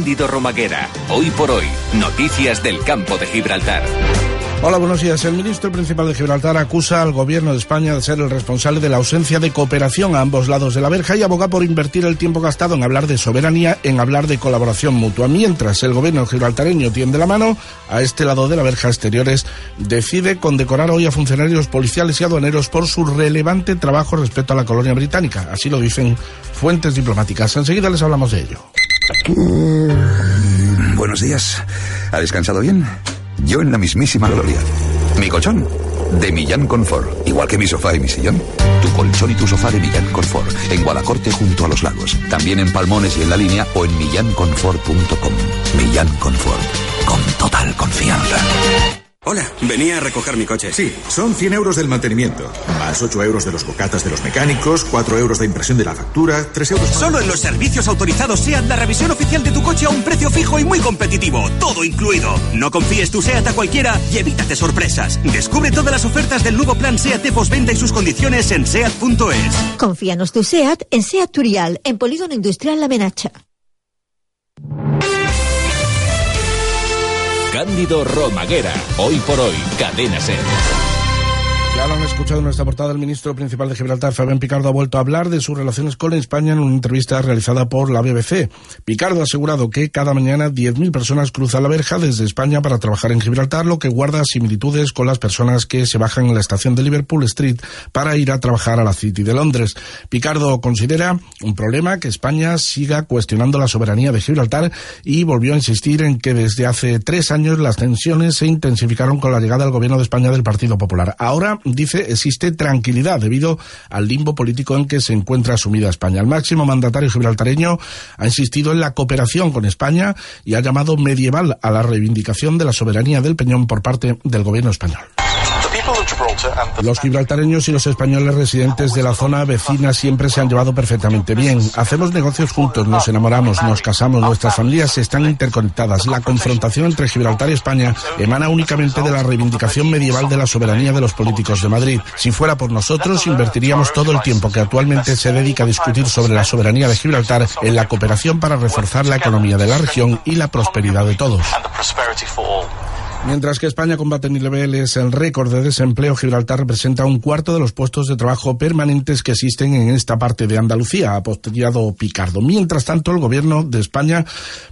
Cándido Romaguera. Hoy por hoy, noticias del campo de Gibraltar. Hola, buenos días. El ministro principal de Gibraltar acusa al gobierno de España de ser el responsable de la ausencia de cooperación a ambos lados de la verja y aboga por invertir el tiempo gastado en hablar de soberanía, en hablar de colaboración mutua. Mientras el gobierno gibraltareño tiende la mano, a este lado de la verja exteriores decide condecorar hoy a funcionarios policiales y aduaneros por su relevante trabajo respecto a la colonia británica. Así lo dicen fuentes diplomáticas. Enseguida les hablamos de ello. Buenos días. ¿Ha descansado bien? Yo en la mismísima gloria. Mi colchón, de Millán Confort. Igual que mi sofá y mi sillón. Tu colchón y tu sofá de Millán Confort. En Guadacorte junto a los lagos. También en Palmones y en la línea o en millanconfort.com. Millán Confort. Con total confianza. Hola, venía a recoger mi coche. Sí, son 100 euros del mantenimiento, más 8 euros de los bocatas de los mecánicos, 4 euros de impresión de la factura, 3 euros... Solo en los servicios autorizados SEAT la revisión oficial de tu coche a un precio fijo y muy competitivo, todo incluido. No confíes tu SEAT a cualquiera y evítate sorpresas. Descubre todas las ofertas del nuevo plan SEAT de postventa y sus condiciones en SEAT.es. Confíanos tu SEAT en SEAT Turial, en Polígono Industrial La Menacha. Cándido Romaguera. Hoy por hoy, Cadena Ser. Ya lo han escuchado en nuestra portada, el ministro principal de Gibraltar, Fabián Picardo, ha vuelto a hablar de sus relaciones con España en una entrevista realizada por la BBC. Picardo ha asegurado que cada mañana 10.000 personas cruzan la verja desde España para trabajar en Gibraltar, lo que guarda similitudes con las personas que se bajan en la estación de Liverpool Street para ir a trabajar a la City de Londres. Picardo considera un problema que España siga cuestionando la soberanía de Gibraltar y volvió a insistir en que desde hace tres años las tensiones se intensificaron con la llegada al gobierno de España del Partido Popular. Ahora dice, existe tranquilidad debido al limbo político en que se encuentra sumida España. El máximo mandatario gibraltareño ha insistido en la cooperación con España y ha llamado medieval a la reivindicación de la soberanía del Peñón por parte del gobierno español. Los gibraltareños y los españoles residentes de la zona vecina siempre se han llevado perfectamente bien. Hacemos negocios juntos, nos enamoramos, nos casamos, nuestras familias están interconectadas. La confrontación entre Gibraltar y España emana únicamente de la reivindicación medieval de la soberanía de los políticos de Madrid. Si fuera por nosotros, invertiríamos todo el tiempo que actualmente se dedica a discutir sobre la soberanía de Gibraltar en la cooperación para reforzar la economía de la región y la prosperidad de todos. Mientras que España combate en niveles el récord de desempleo, Gibraltar representa un cuarto de los puestos de trabajo permanentes que existen en esta parte de Andalucía, ha postillado Picardo. Mientras tanto, el gobierno de España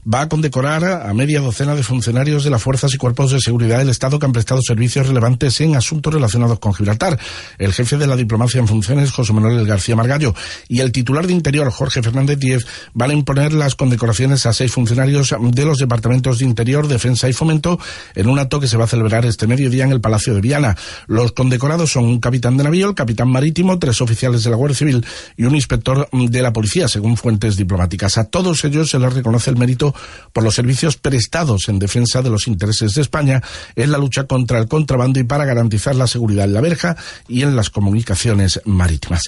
va a condecorar a media docena de funcionarios de las fuerzas y cuerpos de seguridad del Estado que han prestado servicios relevantes en asuntos relacionados con Gibraltar. El jefe de la diplomacia en funciones, José Manuel García Margallo, y el titular de Interior, Jorge Fernández Díez, van a imponer las condecoraciones a seis funcionarios de los departamentos de Interior, Defensa y Fomento en que se va a celebrar este mediodía en el Palacio de Viana. Los condecorados son un capitán de navío, el capitán marítimo, tres oficiales de la Guardia Civil y un inspector de la policía, según fuentes diplomáticas. A todos ellos se les reconoce el mérito por los servicios prestados en defensa de los intereses de España en la lucha contra el contrabando y para garantizar la seguridad en la verja y en las comunicaciones marítimas.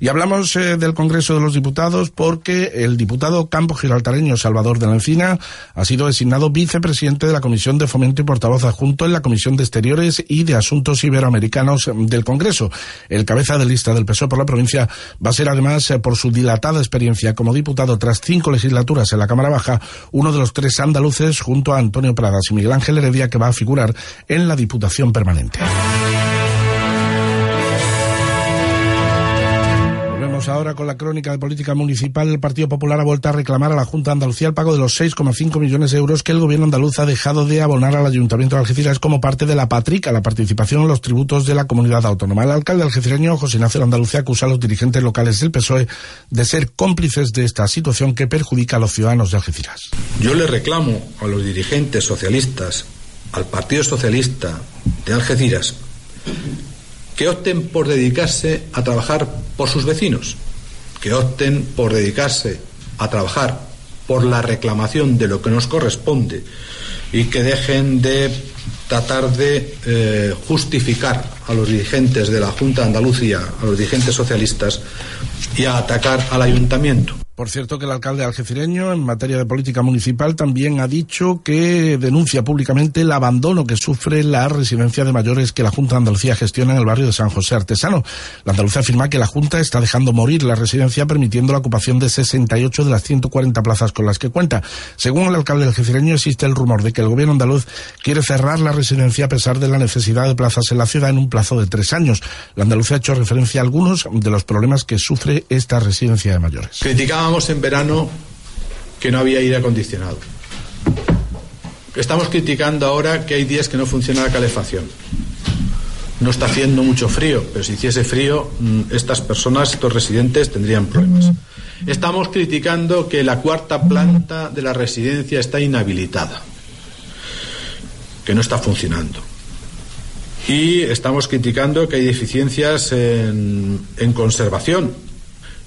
Y hablamos eh, del Congreso de los Diputados porque el diputado campo gibraltareño Salvador de la Encina ha sido designado vicepresidente de la Comisión de Fomento y portavoz adjunto en la Comisión de Exteriores y de Asuntos Iberoamericanos del Congreso. El cabeza de lista del PSOE por la provincia va a ser además, eh, por su dilatada experiencia como diputado tras cinco legislaturas en la Cámara Baja, uno de los tres andaluces junto a Antonio Pradas y Miguel Ángel Heredia que va a figurar en la Diputación Permanente. Ahora con la crónica de política municipal. El Partido Popular ha vuelto a reclamar a la Junta de Andalucía el pago de los 6,5 millones de euros que el gobierno andaluz ha dejado de abonar al Ayuntamiento de Algeciras como parte de la Patrica, la participación en los tributos de la comunidad autónoma. El alcalde algecireño, José Ignacio Andalucía, acusa a los dirigentes locales del PSOE de ser cómplices de esta situación que perjudica a los ciudadanos de Algeciras. Yo le reclamo a los dirigentes socialistas, al Partido Socialista de Algeciras, que opten por dedicarse a trabajar por sus vecinos, que opten por dedicarse a trabajar por la reclamación de lo que nos corresponde y que dejen de tratar de eh, justificar a los dirigentes de la Junta de Andalucía, a los dirigentes socialistas y a atacar al ayuntamiento. Por cierto que el alcalde algecireño en materia de política municipal también ha dicho que denuncia públicamente el abandono que sufre la residencia de mayores que la Junta de Andalucía gestiona en el barrio de San José Artesano. La Andalucía afirma que la Junta está dejando morir la residencia permitiendo la ocupación de 68 de las 140 plazas con las que cuenta. Según el alcalde algecireño existe el rumor de que el gobierno andaluz quiere cerrar la residencia a pesar de la necesidad de plazas en la ciudad en un plazo de tres años. La Andalucía ha hecho referencia a algunos de los problemas que sufre esta residencia de mayores en verano que no había aire acondicionado. Estamos criticando ahora que hay días que no funciona la calefacción. No está haciendo mucho frío, pero si hiciese frío, mm, estas personas, estos residentes, tendrían problemas. Estamos criticando que la cuarta planta de la residencia está inhabilitada, que no está funcionando. Y estamos criticando que hay deficiencias en, en conservación,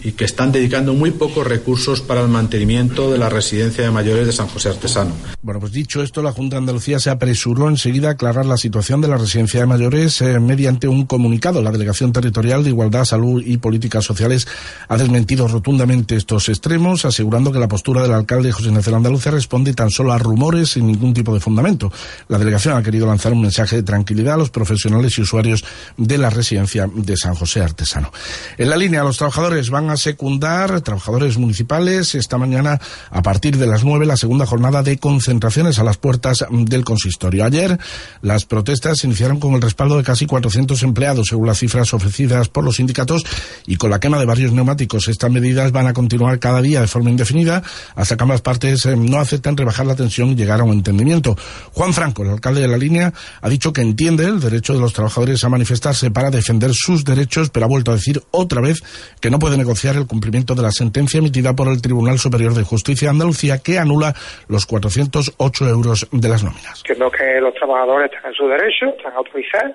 y que están dedicando muy pocos recursos para el mantenimiento de la residencia de mayores de San José Artesano. Bueno, pues dicho esto, la Junta de Andalucía se apresuró enseguida a aclarar la situación de la residencia de mayores eh, mediante un comunicado. La Delegación Territorial de Igualdad, Salud y Políticas Sociales ha desmentido rotundamente estos extremos, asegurando que la postura del alcalde José Ignacio Andalucía responde tan solo a rumores sin ningún tipo de fundamento. La delegación ha querido lanzar un mensaje de tranquilidad a los profesionales y usuarios de la residencia de San José Artesano. En la línea, los trabajadores van a secundar, trabajadores municipales, esta mañana a partir de las nueve la segunda jornada de concentraciones a las puertas del consistorio. Ayer las protestas se iniciaron con el respaldo de casi 400 empleados, según las cifras ofrecidas por los sindicatos, y con la quema de varios neumáticos. Estas medidas van a continuar cada día de forma indefinida hasta que ambas partes eh, no acepten rebajar la tensión y llegar a un entendimiento. Juan Franco, el alcalde de la línea, ha dicho que entiende el derecho de los trabajadores a manifestarse para defender sus derechos, pero ha vuelto a decir otra vez que no puede negociar el cumplimiento de la sentencia emitida por el Tribunal Superior de Justicia de Andalucía que anula los 408 euros de las nóminas. Que que los trabajadores están en su derecho, están autorizados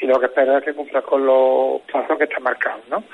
y lo que espera es que cumpla con los plazos que están marcados. ¿no?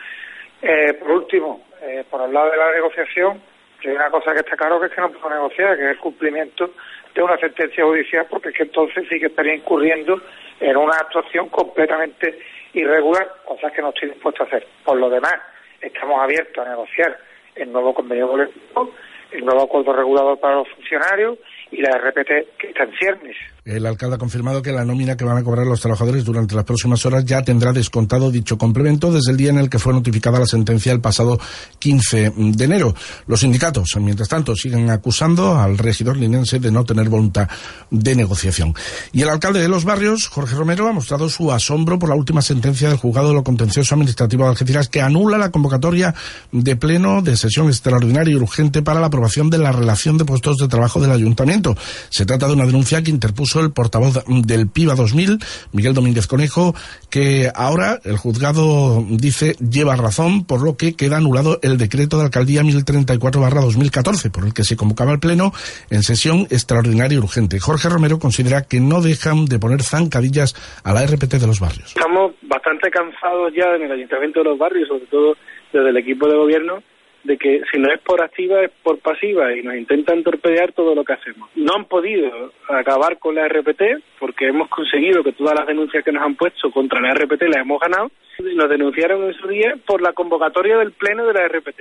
Eh, por último, eh, por el lado de la negociación, hay una cosa que está claro que es que no puedo negociar, que es el cumplimiento de una sentencia judicial, porque es que entonces sí que estaría incurriendo en una actuación completamente irregular, cosas que no estoy dispuesto a hacer. Por lo demás, estamos abiertos a negociar el nuevo convenio colectivo, el nuevo acuerdo regulador para los funcionarios y la RPT que está en ciernes. El alcalde ha confirmado que la nómina que van a cobrar los trabajadores durante las próximas horas ya tendrá descontado dicho complemento desde el día en el que fue notificada la sentencia el pasado 15 de enero. Los sindicatos, mientras tanto, siguen acusando al regidor linense de no tener voluntad de negociación. Y el alcalde de los barrios, Jorge Romero, ha mostrado su asombro por la última sentencia del juzgado de lo contencioso administrativo de Algeciras que anula la convocatoria de pleno de sesión extraordinaria y urgente para la aprobación de la relación de puestos de trabajo del ayuntamiento. Se trata de una denuncia que interpuso el portavoz del PIBA 2000, Miguel Domínguez Conejo, que ahora el juzgado dice lleva razón, por lo que queda anulado el decreto de alcaldía 1034-2014, por el que se convocaba el Pleno en sesión extraordinaria y urgente. Jorge Romero considera que no dejan de poner zancadillas a la RPT de los barrios. Estamos bastante cansados ya en el Ayuntamiento de los Barrios, sobre todo desde el equipo de gobierno, de que si no es por activa es por pasiva y nos intentan torpedear todo lo que hacemos. No han podido acabar con la RPT porque hemos conseguido que todas las denuncias que nos han puesto contra la RPT las hemos ganado. Nos denunciaron en su día por la convocatoria del pleno de la RPT,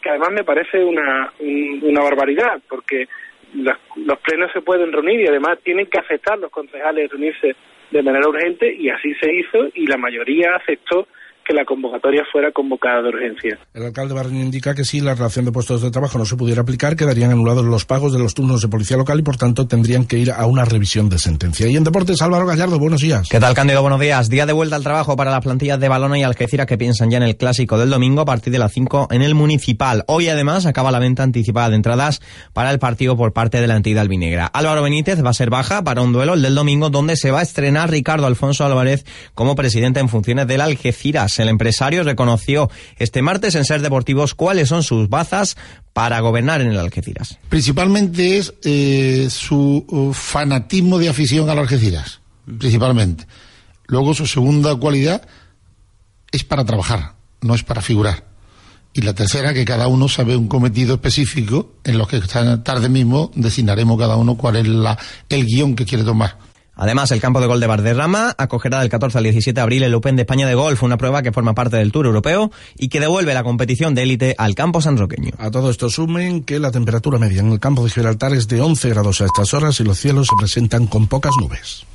que además me parece una, una barbaridad porque los, los plenos se pueden reunir y además tienen que aceptar los concejales reunirse de manera urgente y así se hizo y la mayoría aceptó que la convocatoria fuera convocada de urgencia. El alcalde Barreño indica que si la relación de puestos de trabajo no se pudiera aplicar, quedarían anulados los pagos de los turnos de policía local y por tanto tendrían que ir a una revisión de sentencia. Y en deportes, Álvaro Gallardo, buenos días. ¿Qué tal, Cándido? Buenos días. Día de vuelta al trabajo para las plantillas de Balona y Algeciras que piensan ya en el clásico del domingo a partir de las 5 en el Municipal. Hoy además acaba la venta anticipada de entradas para el partido por parte de la entidad albinegra. Álvaro Benítez va a ser baja para un duelo, el del domingo, donde se va a estrenar Ricardo Alfonso Álvarez como presidente en funciones del Algeciras. El empresario reconoció este martes en Ser Deportivos cuáles son sus bazas para gobernar en el Algeciras. Principalmente es eh, su uh, fanatismo de afición al Algeciras, principalmente. Luego su segunda cualidad es para trabajar, no es para figurar. Y la tercera, que cada uno sabe un cometido específico en los que esta tarde mismo designaremos cada uno cuál es la, el guion que quiere tomar. Además, el campo de gol de Barderrama acogerá del 14 al 17 de abril el Open de España de Golf, una prueba que forma parte del Tour Europeo y que devuelve la competición de élite al campo sanroqueño. A todo esto sumen que la temperatura media en el campo de Gibraltar es de 11 grados a estas horas y los cielos se presentan con pocas nubes.